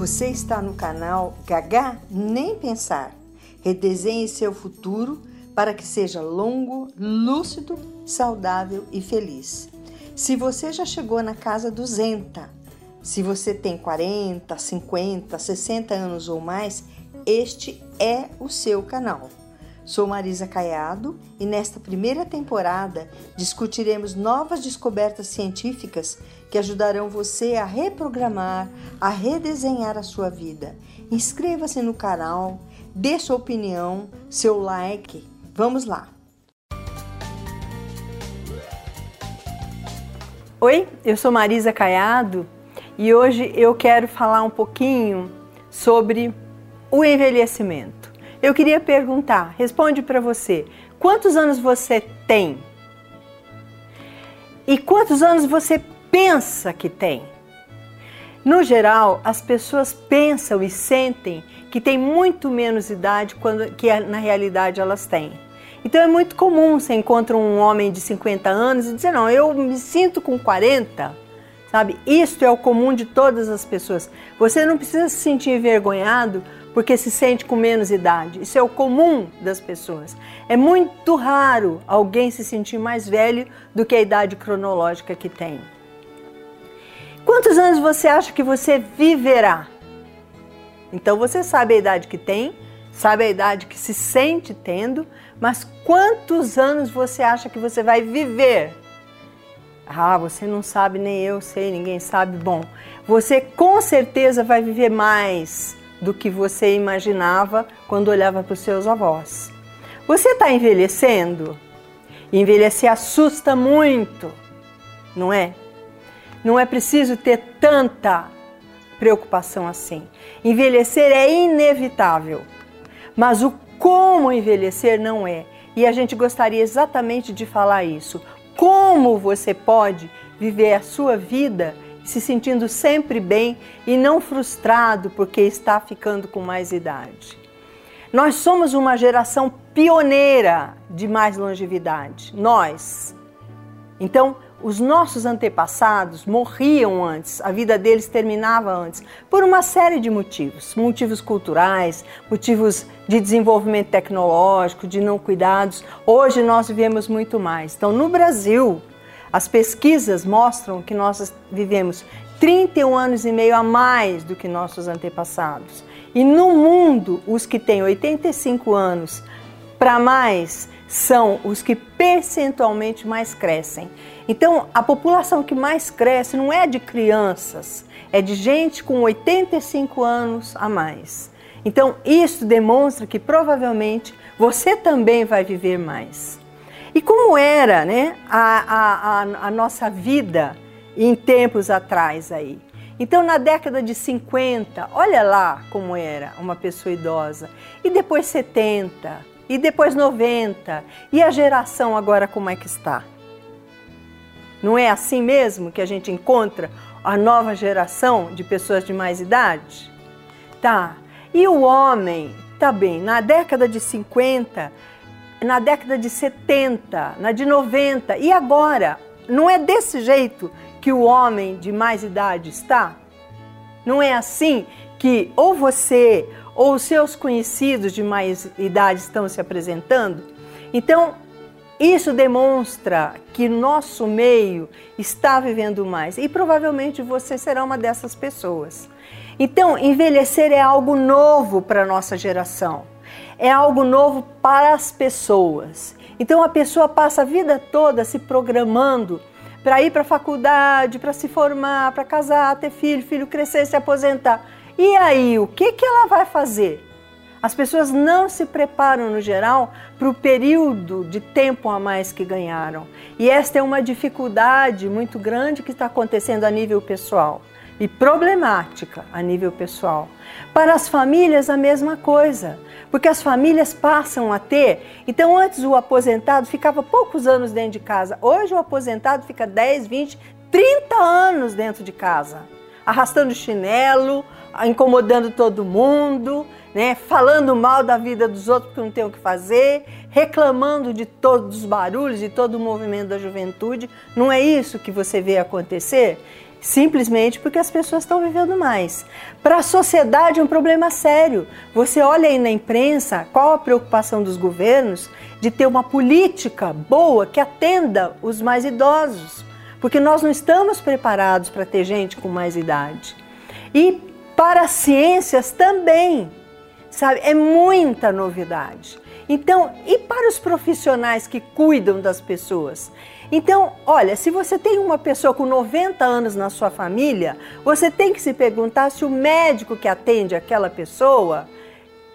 Você está no canal Gagá Nem Pensar. Redesenhe seu futuro para que seja longo, lúcido, saudável e feliz. Se você já chegou na casa 200, se você tem 40, 50, 60 anos ou mais, este é o seu canal. Sou Marisa Caiado e nesta primeira temporada discutiremos novas descobertas científicas que ajudarão você a reprogramar, a redesenhar a sua vida. Inscreva-se no canal, dê sua opinião, seu like. Vamos lá! Oi, eu sou Marisa Caiado e hoje eu quero falar um pouquinho sobre o envelhecimento. Eu queria perguntar, responde para você, quantos anos você tem? E quantos anos você pensa que tem? No geral, as pessoas pensam e sentem que tem muito menos idade quando que na realidade elas têm. Então é muito comum você encontra um homem de 50 anos e dizer: "Não, eu me sinto com 40". Sabe? Isto é o comum de todas as pessoas. Você não precisa se sentir envergonhado porque se sente com menos idade. Isso é o comum das pessoas. É muito raro alguém se sentir mais velho do que a idade cronológica que tem. Quantos anos você acha que você viverá? Então você sabe a idade que tem, sabe a idade que se sente tendo, mas quantos anos você acha que você vai viver? Ah, você não sabe, nem eu sei, ninguém sabe. Bom, você com certeza vai viver mais do que você imaginava quando olhava para os seus avós. Você está envelhecendo? Envelhecer assusta muito, não é? Não é preciso ter tanta preocupação assim. Envelhecer é inevitável, mas o como envelhecer não é. E a gente gostaria exatamente de falar isso. Como você pode viver a sua vida se sentindo sempre bem e não frustrado porque está ficando com mais idade. Nós somos uma geração pioneira de mais longevidade. Nós. Então, os nossos antepassados morriam antes, a vida deles terminava antes, por uma série de motivos: motivos culturais, motivos de desenvolvimento tecnológico, de não cuidados. Hoje nós vivemos muito mais. Então, no Brasil, as pesquisas mostram que nós vivemos 31 anos e meio a mais do que nossos antepassados. E no mundo, os que têm 85 anos para mais são os que percentualmente mais crescem. Então, a população que mais cresce não é de crianças, é de gente com 85 anos a mais. Então, isso demonstra que provavelmente você também vai viver mais. E como era né, a, a, a nossa vida em tempos atrás aí? Então, na década de 50, olha lá como era uma pessoa idosa. E depois 70, e depois 90. E a geração agora como é que está? Não é assim mesmo que a gente encontra a nova geração de pessoas de mais idade? Tá. E o homem, tá bem, na década de 50, na década de 70, na de 90 e agora. Não é desse jeito que o homem de mais idade está? Não é assim que ou você ou os seus conhecidos de mais idade estão se apresentando? Então, isso demonstra que nosso meio está vivendo mais e provavelmente você será uma dessas pessoas. Então, envelhecer é algo novo para a nossa geração é algo novo para as pessoas. Então a pessoa passa a vida toda se programando para ir para a faculdade, para se formar, para casar, ter filho, filho crescer, se aposentar. E aí, o que, que ela vai fazer? As pessoas não se preparam, no geral, para o período de tempo a mais que ganharam. E esta é uma dificuldade muito grande que está acontecendo a nível pessoal e problemática a nível pessoal. Para as famílias, a mesma coisa, porque as famílias passam a ter. Então, antes o aposentado ficava poucos anos dentro de casa, hoje o aposentado fica 10, 20, 30 anos dentro de casa, arrastando chinelo, incomodando todo mundo. Né, falando mal da vida dos outros porque não tem o que fazer, reclamando de todos os barulhos, de todo o movimento da juventude. Não é isso que você vê acontecer? Simplesmente porque as pessoas estão vivendo mais. Para a sociedade é um problema sério. Você olha aí na imprensa qual a preocupação dos governos de ter uma política boa que atenda os mais idosos, porque nós não estamos preparados para ter gente com mais idade. E para as ciências também, sabe? É muita novidade. Então, e para os profissionais que cuidam das pessoas? Então, olha, se você tem uma pessoa com 90 anos na sua família, você tem que se perguntar se o médico que atende aquela pessoa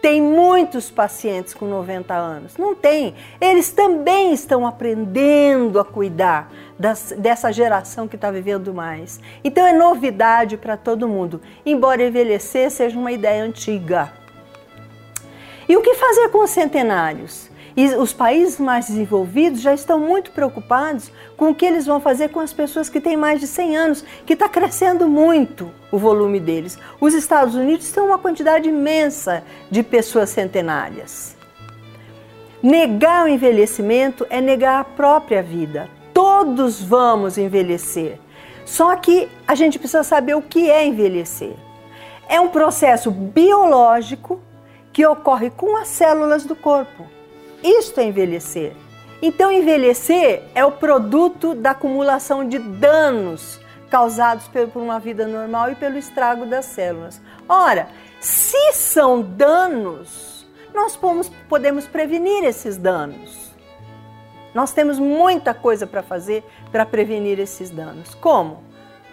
tem muitos pacientes com 90 anos. Não tem. Eles também estão aprendendo a cuidar das, dessa geração que está vivendo mais. Então é novidade para todo mundo, embora envelhecer seja uma ideia antiga. E o que fazer com os centenários? E os países mais desenvolvidos já estão muito preocupados com o que eles vão fazer com as pessoas que têm mais de 100 anos, que está crescendo muito o volume deles. Os Estados Unidos têm uma quantidade imensa de pessoas centenárias. Negar o envelhecimento é negar a própria vida. Todos vamos envelhecer. Só que a gente precisa saber o que é envelhecer. É um processo biológico que ocorre com as células do corpo. Isto é envelhecer. Então, envelhecer é o produto da acumulação de danos causados por uma vida normal e pelo estrago das células. Ora, se são danos, nós podemos prevenir esses danos. Nós temos muita coisa para fazer para prevenir esses danos. Como?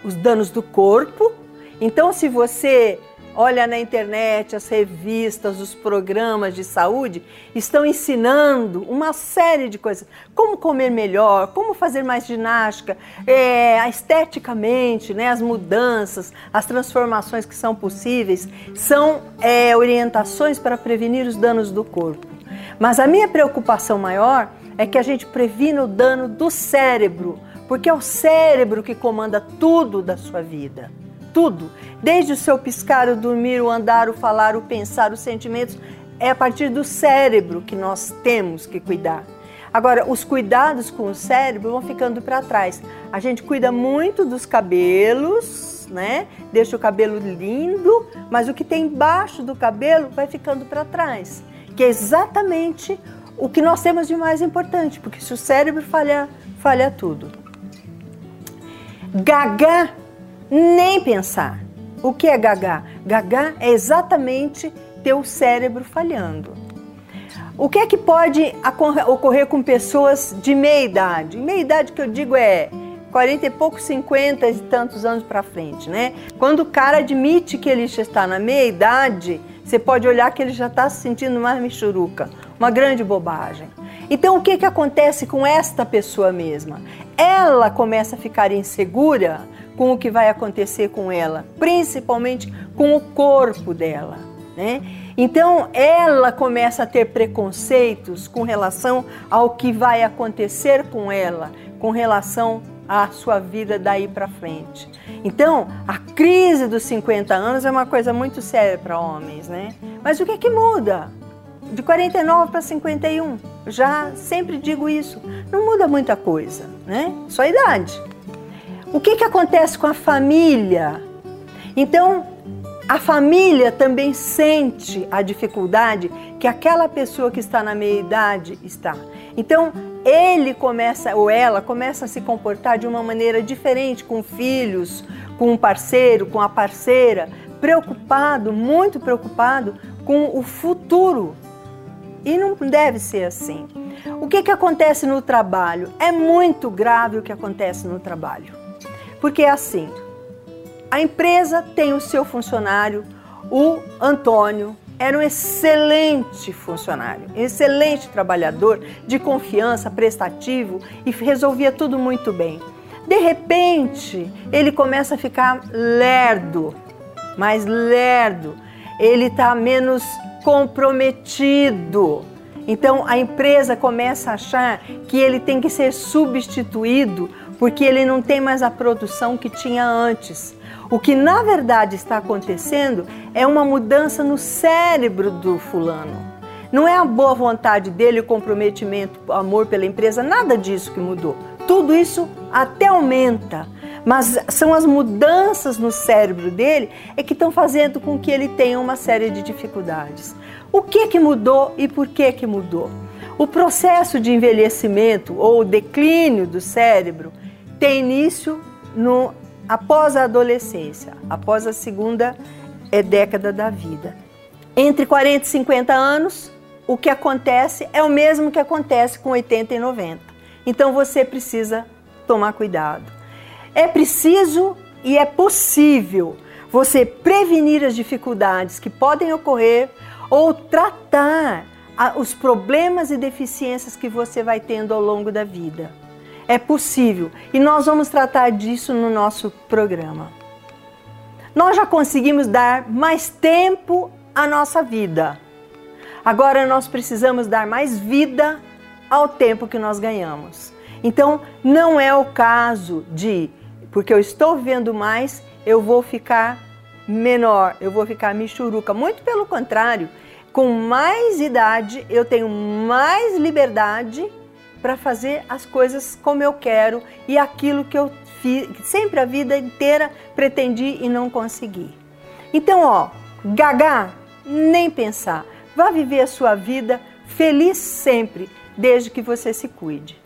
Os danos do corpo. Então, se você olha na internet, as revistas, os programas de saúde estão ensinando uma série de coisas. Como comer melhor, como fazer mais ginástica, é, esteticamente, né, as mudanças, as transformações que são possíveis, são é, orientações para prevenir os danos do corpo. Mas a minha preocupação maior é que a gente previna o dano do cérebro, porque é o cérebro que comanda tudo da sua vida tudo, desde o seu piscar, o dormir, o andar, o falar, o pensar, os sentimentos, é a partir do cérebro que nós temos que cuidar. Agora, os cuidados com o cérebro vão ficando para trás. A gente cuida muito dos cabelos, né? Deixa o cabelo lindo, mas o que tem embaixo do cabelo vai ficando para trás, que é exatamente o que nós temos de mais importante, porque se o cérebro falhar, falha tudo. Gaga nem pensar. O que é gaga? Gaga é exatamente teu cérebro falhando. O que é que pode ocorrer com pessoas de meia idade? Meia idade que eu digo é 40 e poucos, 50 e tantos anos para frente, né? Quando o cara admite que ele já está na meia idade, você pode olhar que ele já está se sentindo mais michuruca. Uma grande bobagem. Então, o que, que acontece com esta pessoa mesma? Ela começa a ficar insegura com o que vai acontecer com ela, principalmente com o corpo dela. Né? Então ela começa a ter preconceitos com relação ao que vai acontecer com ela, com relação à sua vida daí para frente. Então a crise dos 50 anos é uma coisa muito séria para homens, né? Mas o que é que muda? De 49 para 51, já sempre digo isso, não muda muita coisa, né? Só a idade. O que, que acontece com a família? Então, a família também sente a dificuldade que aquela pessoa que está na meia-idade está. Então, ele começa, ou ela começa a se comportar de uma maneira diferente com filhos, com um parceiro, com a parceira, preocupado, muito preocupado com o futuro. E não deve ser assim. O que, que acontece no trabalho? É muito grave o que acontece no trabalho. Porque é assim: a empresa tem o seu funcionário, o Antônio era um excelente funcionário, excelente trabalhador, de confiança, prestativo e resolvia tudo muito bem. De repente, ele começa a ficar lerdo, mais lerdo, ele está menos comprometido. Então a empresa começa a achar que ele tem que ser substituído porque ele não tem mais a produção que tinha antes. O que na verdade está acontecendo é uma mudança no cérebro do fulano. Não é a boa vontade dele, o comprometimento, o amor pela empresa, nada disso que mudou. Tudo isso até aumenta, mas são as mudanças no cérebro dele é que estão fazendo com que ele tenha uma série de dificuldades. O que que mudou e por que que mudou? O processo de envelhecimento ou declínio do cérebro tem início no, após a adolescência, após a segunda é, década da vida. Entre 40 e 50 anos, o que acontece é o mesmo que acontece com 80 e 90. Então você precisa tomar cuidado. É preciso e é possível você prevenir as dificuldades que podem ocorrer ou tratar os problemas e deficiências que você vai tendo ao longo da vida. É possível e nós vamos tratar disso no nosso programa. Nós já conseguimos dar mais tempo à nossa vida. Agora nós precisamos dar mais vida ao tempo que nós ganhamos. Então, não é o caso de, porque eu estou vivendo mais, eu vou ficar menor, eu vou ficar michuruca. Muito pelo contrário, com mais idade, eu tenho mais liberdade para fazer as coisas como eu quero e aquilo que eu fiz, sempre a vida inteira pretendi e não consegui. Então, ó, gaga, nem pensar. Vá viver a sua vida feliz sempre, desde que você se cuide.